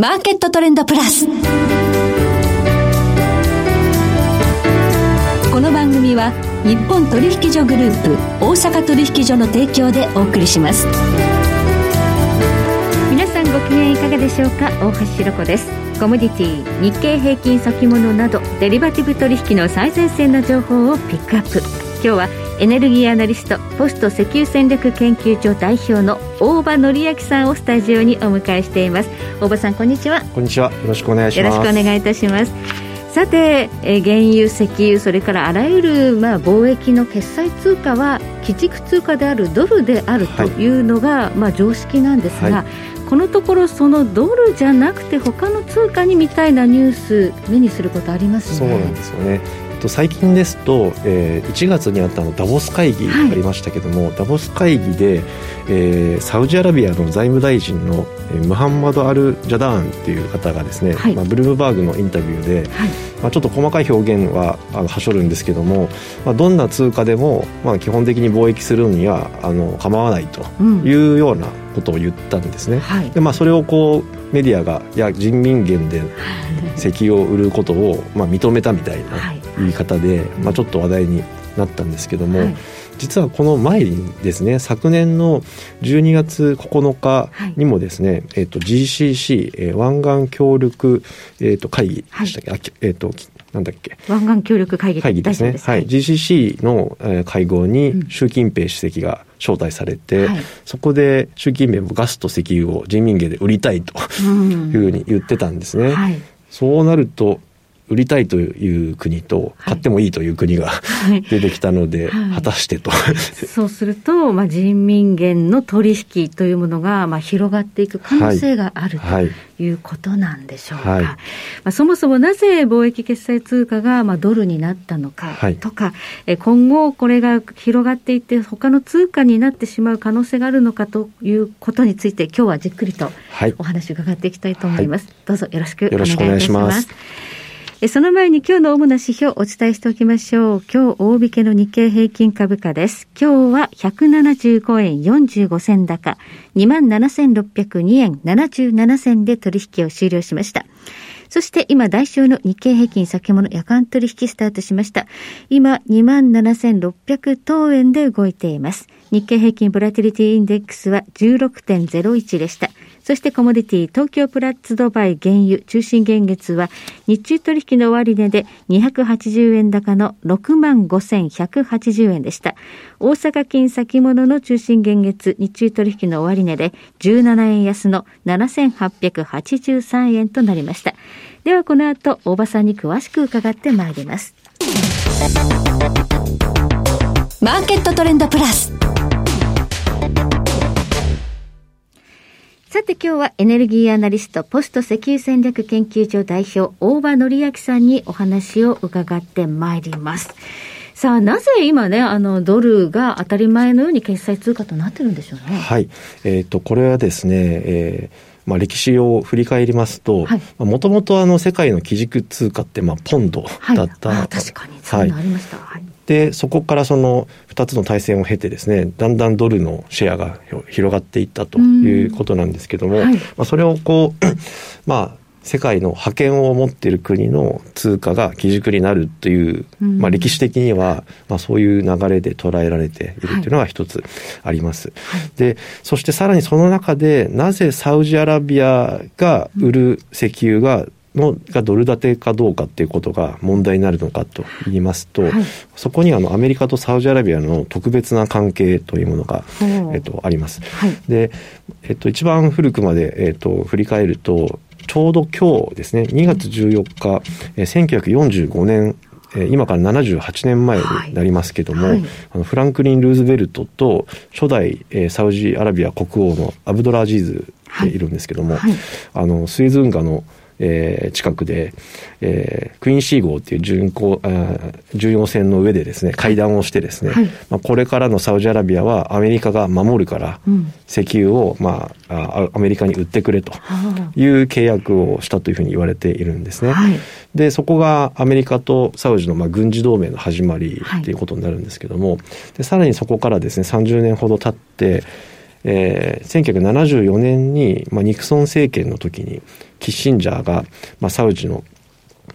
マーケットトレンドプラス。この番組は日本取引所グループ大阪取引所の提供でお送りします。皆さんご機嫌いかがでしょうか？大橋ひろ子です。コモディティ日経平均先物などデリバティブ取引の最前線の情報をピックアップ。今日はエネルギーアナリストポスト石油戦略研究所代表の大場紀明さんをスタジオにお迎えしています。大場さんこんにちは。こんにちは。よろしくお願いします。よろしくお願いいたします。さて、え原油、石油、それからあらゆる、まあ、貿易の決済通貨は基軸通貨であるドルであるというのが、はい、まあ、常識なんですが、はい、このところ、そのドルじゃなくて他の通貨にみたいなニュース目にすることありますね。そうなんですよねと最近ですと、えー、1月にあったのダボス会議ありましたけども、はい、ダボス会議で、えー、サウジアラビアの財務大臣の、えー、ムハンマド・アル・ジャダーンっていう方がですね、はい、まあ、ブルームバーグのインタビューで、はい、まあ、ちょっと細かい表現はあのはしょるんですけども、まあ、どんな通貨でも、まあ、基本的に貿易するにはあの構わないというようなことを言ったんですね。うん、でまあ、それをこうメディアがいや人民元で石油を売ることを、まあ、認めたみたいな言い方で、まあ、ちょっと話題になったんですけども、はい、実はこの前にですね昨年の12月9日にもですね、はい、えーと、GCC、えー、湾岸協力、えーと、会議でしたっけ、はい、えーと、なんだっけ？湾岸協力会議会議ですね、はい、GCC の、えー、会合に習近平主席が招待されて、うん、そこで習近平もガスと石油を人民元で売りたいというふうに言ってたんですね。はい、そうなると売りたいという国と買ってもいいという国が、出てきたので、果たしてと。そうすると、まあ、人民元の取引というものが、まあ、広がっていく可能性がある、はい、ということなんでしょうか、はい、まあ、そもそもなぜ貿易決済通貨が、まあ、ドルになったのかとか、はい、今後これが広がっていって他の通貨になってしまう可能性があるのかということについて今日はじっくりとお話伺っていきたいと思います、どうぞよろしくお願いいたしますその前に今日の主な指標をお伝えしておきましょう。今日大引けの日経平均株価です。今日は175円45銭高、27,602円77銭で取引を終了しました。そして今、代償の日経平均先物夜間取引スタートしました。今、27,600等円で動いています。日経平均ボラティリティインデックスは16.01でした。そしてコモディティ、東京プラッツドバイ原油中心現月は日中取引の終値で280円高の65,180円でした。大阪金先物の中心現月日中取引の終値で17円安の7,883円となりました。ではこの後、大場さんに詳しく伺ってまいります。マーケットトレンドプラス。さて今日はエネルギーアナリスト、ポスト石油戦略研究所代表、大場紀明さんにお話を伺ってまいります。さあ、なぜ今ね、あの、ドルが当たり前のように決済通貨となってるんでしょうね？はい。えっ、ー、と、これはですね、えーまあ、歴史を振り返りますと、もともとあの世界の基軸通貨ってまあポンドだった、はい、確かにそういうのありました、はい、でそこからその2つの対戦を経てですねだんだんドルのシェアが広がっていったということなんですけども、はい、まあ、それをこう まあ世界の覇権を持っている国の通貨が基軸になるという、まあ、歴史的には、まあ、そういう流れで捉えられているというのが一つあります。はい、でそしてさらにその中でなぜサウジアラビアが売る石油がのがドル建てかどうかっていうことが問題になるのかと言いますと、はい、そこにあのアメリカとサウジアラビアの特別な関係というものが、えっと、あります。はい、で、えっと、一番古くまで、えっと、振り返るとちょうど今日ですね、2月14日、えー、1945年、えー、今から78年前になりますけども、はい、あのフランクリン・ルーズベルトと初代、えー、サウジアラビア国王のアブドラ・アジーズでい。るんですけども、はい。はい、あのスエズ運河のえー、近くで、えー、クイーンシー号っていう巡航あ巡洋船の上でですね会談をしてですね、はい、まあ、これからのサウジアラビアはアメリカが守るから、うん、石油を、まあ、アメリカに売ってくれという契約をしたというふうに言われているんですね。はい、でそこがアメリカとサウジの、まあ、軍事同盟の始まりとい。うことになるんですけども、でさらにそこからですね30年ほど経ってえー、1974年に、まあ、ニクソン政権の時にキッシンジャーが、まあ、サウジの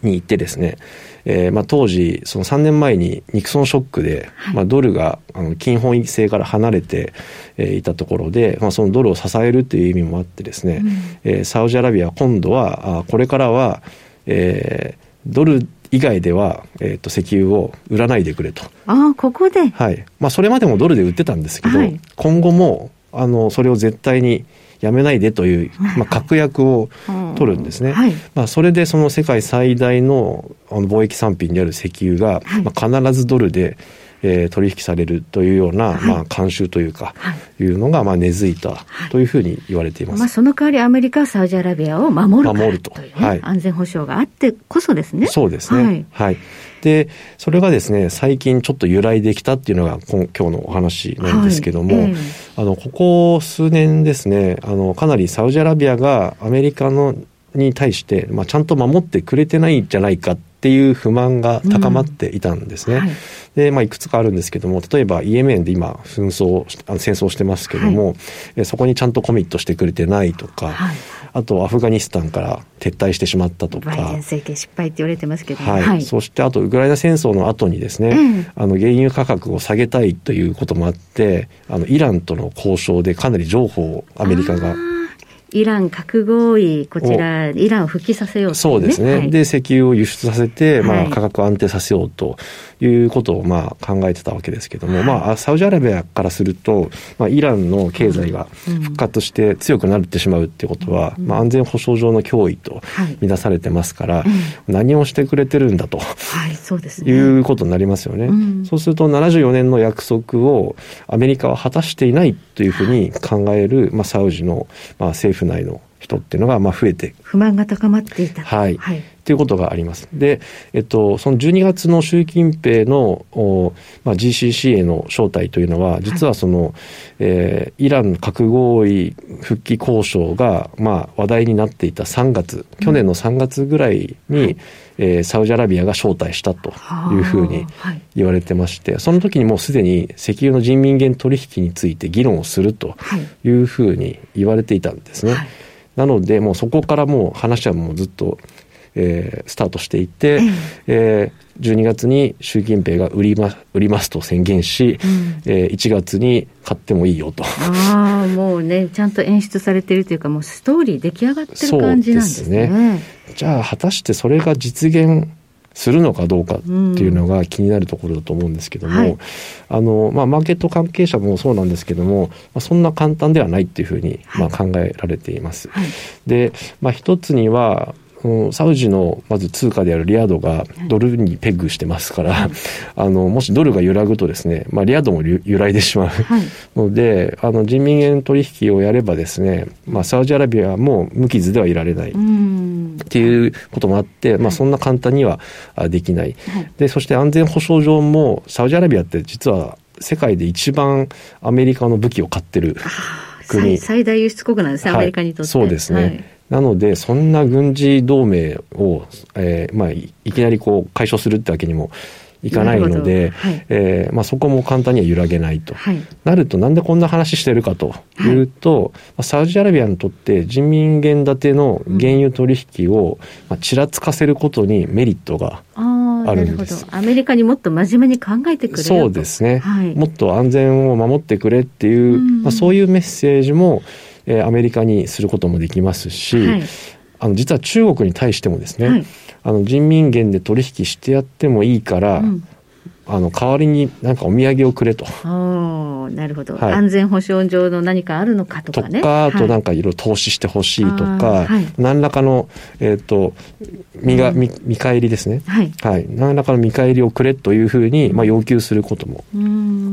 に行ってですね、えーまあ、当時その3年前にニクソンショックで、はい、まあ、ドルがあの金本位制から離れて、えー、いたところで、まあ、そのドルを支えるという意味もあってですね、うん、えー、サウジアラビアは今度はあこれからは、えー、ドル以外では、えーと、石油を売らないでくれと。あここで、はい。まあ、それまでもドルで売ってたんですけど、はい、今後もあのそれを絶対にやめないでという、まあ、確約を取るんですね。はい、まあ、それでその世界最大のあの貿易産品である石油が、はい、まあ、必ずドルで、えー、取引されるというような、はい、まあ、慣習というか、はい、いうのが、まあ、根付いたというふうに言われています。まあ、その代わりアメリカはサウジアラビアを守る守るという、ね、はい、安全保障があってこそですね。そうですね。はい。はい、で、それがですね、最近ちょっと由来できたっていうのが今今日のお話なんですけども、はいえー、あの、ここ数年ですね、あの、かなりサウジアラビアがアメリカのに対して、まあ、ちゃんと守ってくれてないんじゃないかっていう不満が高まっていたんですね。うん。はい。で、まあ、いくつかあるんですけども、例えばイエメンで今、紛争、あの戦争してますけども、はい、そこにちゃんとコミットしてくれてないとか、はい、あとアフガニスタンから撤退してしまったとか。バイデン政権失敗って言われてますけど、はい、はい、そしてあとウクライナ戦争の後にですね、うん、あの原油価格を下げたいということもあって、あのイランとの交渉でかなり情報をアメリカがイラン核合意、こちら、イランを復帰させようと、ね、そうですね、はい、で、石油を輸出させて、まあ、価格を安定させようということを、まあ、考えてたわけですけども、はい、まあ、サウジアラビアからすると、まあ、イランの経済が復活して強くなってしまうってことは、うん、まあ、安全保障上の脅威と見なされてますから、はいうん、何をしてくれてるんだと、はい、そうですね、いうことになりますよね。うん、そうすると、74年の約束をアメリカは果たしていないというふうに考える、まあ、サウジの、まあ、政府府内の人っていうのがまあ増えて不満が高まっていた。はい、はい、ということがあります。で、えっと、その12月の習近平のお、まあ、GCC への招待というのは実はその、はい、えー、イラン核合意復帰交渉が、まあ、話題になっていた3月去年の3月ぐらいに、うんえー、サウジアラビアが招待したというふうに言われてまして、その時にもうすでに石油の人民元取引について議論をするというふうに言われていたんですね。はい、なので、もうそこからもう話はもうずっと、えー、スタートしていて、えー、12月に習近平が売り,、ま、売りますと宣言し、うん、えー、1月に買ってもいいよと。ああ、もうね、ちゃんと演出されてるというか、もうストーリー出来上がってる感じなんですね。すね。じゃあ果たしてそれが実現するのかどうかっていうのが気になるところだと思うんですけども、うんはい、あのまあ、マーケット関係者もそうなんですけども、まあ、そんな簡単ではないっていうふうに、まあ、考えられています。はい、で、まあ、一つにはサウジのまず通貨であるリアドがドルにペグしてますから、はい、あのもしドルが揺らぐとですね、まあ、リアドも揺らいでしまう、はい、のであの人民元取引をやればですね、まあ、サウジアラビアも無傷ではいられないっていうこともあって、まあ、そんな簡単にはできない、はい、でそして安全保障上もサウジアラビアって実は世界で一番アメリカの武器を買ってる国。最大輸出国なんですね、アメリカにとって。そうですね、なので、そんな軍事同盟を、えーまあ、いきなりこう解消するってわけにもいかないので、はい、えー、まあ、そこも簡単には揺らげないと、はい、なるとなんでこんな話してるかとい。うと、はい、サウジアラビアにとって人民元建ての原油取引を、まあ、ちらつかせることにメリットがあるんです。アメリカにもっと真面目に考えてくれそうですね、はい、もっと安全を守ってくれっていう、まあ、そういうメッセージもえー、アメリカにすることもできますし、はい、あの実は中国に対してもですね、はい、あの人民元で取引してやってもいいから、うん、あの代わりになんかお土産をくれと。なるほど、はい、安全保障上の何かあるのかとかね。とか、あとなんかいろいろ投資してほしいとか、はい、何らかの、えっ、ー、と見が、うん、見見返りですね、はい、はい、何らかの見返りをくれというふうに、まあ、要求することも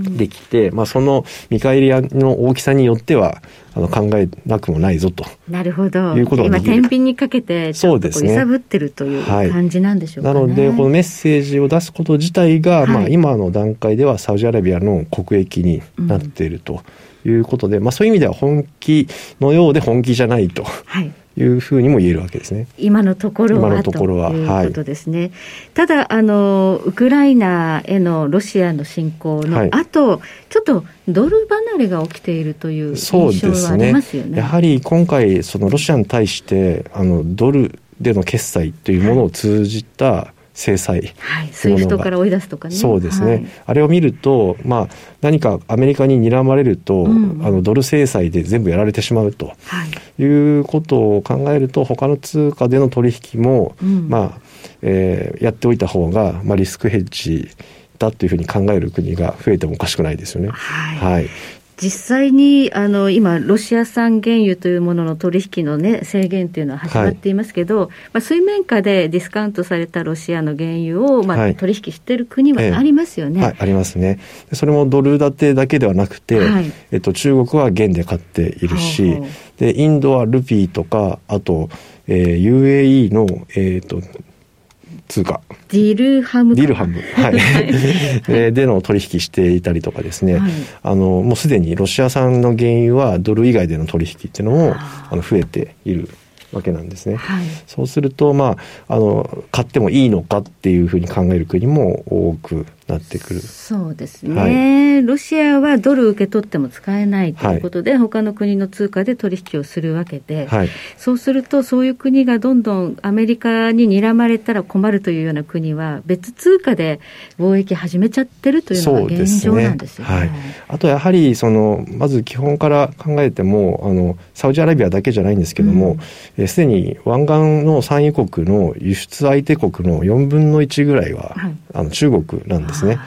できて、まあ、その見返りの大きさによってはあの考えなくもないぞと。なるほど。いうことが今天秤にかけてちょっと揺さぶってるという感じなんでしょうか、ね、なのでこのメッセージを出すこと自体が、はい、まあ、今の段階ではサウジアラビアの国益になっているということで、まあ、そういう意味では本気のようで本気じゃないと。はいいうふうにも言えるわけですね。今のところは今のところはということですね。はい、ただあのウクライナへのロシアの侵攻の後、はい、ちょっとドル離れが起きているという印象はありますよね。ねやはり今回そのロシアに対してあのドルでの決済というものを通じた、はい制裁はい、スイフトから追い出すとかね。そうですね、はい、あれを見ると、まあ、何かアメリカに睨まれると、うん、あのドル制裁で全部やられてしまうと、はい、いうことを考えると、他の通貨での取引も、うん、まあえー、やっておいた方が、まあ、リスクヘッジだというふうに考える国が増えてもおかしくないですよね。はい、はい実際にあの今、ロシア産原油というものの取引の、ね、制限というのは始まっていますけど、はい、まあ、水面下でディスカウントされたロシアの原油を、まあ、取引している国はありますよね、はい、ありますね。それもドル建てだけではなくて、はい、えっと、中国は元で買っているし、でインドはルピーとか、あと、えー、UAE の、えーと通貨。ディルハムディルハム。はい。での取引していたりとかですね。はい、あの、もうすでにロシア産の原油はドル以外での取引っていうのも、あの、増えているわけなんですね。はい、そうすると、まあ、あの、買ってもいいのかっていうふうに考える国も多くなってくる。そうですね。はい、ロシアはドル受け取っても使えないということで、はい、他の国の通貨で取引をするわけで、はい、そうすると、そういう国がどんどんアメリカに睨まれたら困るというような国は、別通貨で貿易始めちゃってるというのが現状なんですよね。ねはい、あとやはりその、まず基本から考えても、あのサウジアラビアだけじゃないんですけども、す、で、に湾岸の産油国の輸出相手国の4分の1ぐらいは、あの中国なんですね。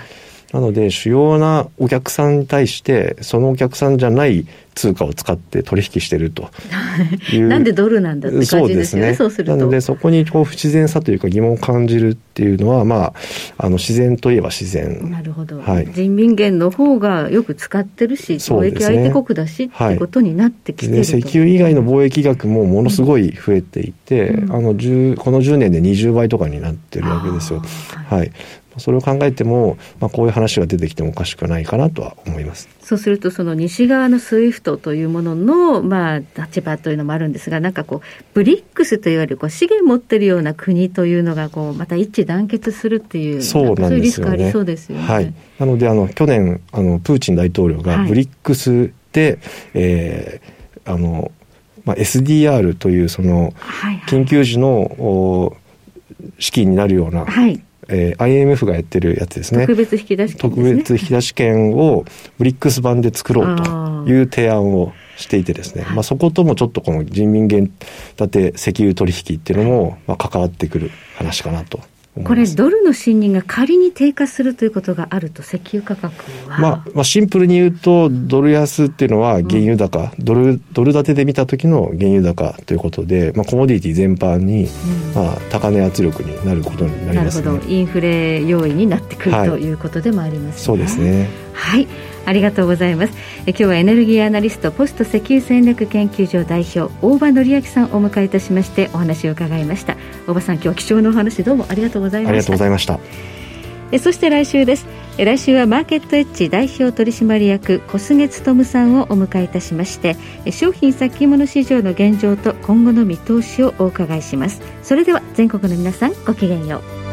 なので、主要なお客さんに対して、そのお客さんじゃない通貨を使って取引してると なんでドルなんだって感じですよね、そうすると。なので、そこにこう不自然さというか疑問を感じるっていうのは、まあ、あの自然といえば自然。なるほど。はい、人民元の方がよく使ってるし、貿易相手国だし、ね、ってことになってきてる、石油以外の貿易額もものすごい増えていて、うん、あのこの10年で20倍とかになってるわけですよ。はい、はいそれを考えても、まあ、こういう話が出てきてもおかしくないかなとは思います。そうすると、その西側のスイフトというものの、まあ、立場というのもあるんですが、なんかこう、ブリックスといわれるこう資源持ってるような国というのがこう、また一致団結するっていう、そうなんですよ、ね、そういうリスクありそうですよね。はい、なのであの、去年あの、プーチン大統領がブリックスで、はい、えー、あのまあ、SDR というその緊急時の資金になるような、はいえー、IMF がやってるやつですね。特別引き出し権、ね、特別引き出し権をブリックス版で作ろうという提案をしていてですね、まあ、そこともちょっとこの人民元建て石油取引っていうのも、まあ、関わってくる話かなとこれ、ドルの信任が仮に低下するということがあると、石油価格は、まあ、まあ、シンプルに言うと、ドル安っていうのは原油高、うん、ドルドル建てで見た時の原油高ということで、まあ、コモディティ全般に、まあ、高値圧力になることになります、ね、なるほど、インフレ要因になってくる、はい、ということでもありますね。そうですねはい。ありがとうございます。え今日はエネルギーアナリストポスト石油戦略研究所代表大場紀明さんをお迎えいたしましてお話を伺いました。大場さん今日は貴重なお話どうもありがとうございました。ありがとうございました。えそして来週です。来週はマーケットエッジ代表取締役小菅勉さんをお迎えいたしまして商品先物市場の現状と今後の見通しをお伺いします。それでは全国の皆さんごきげんよう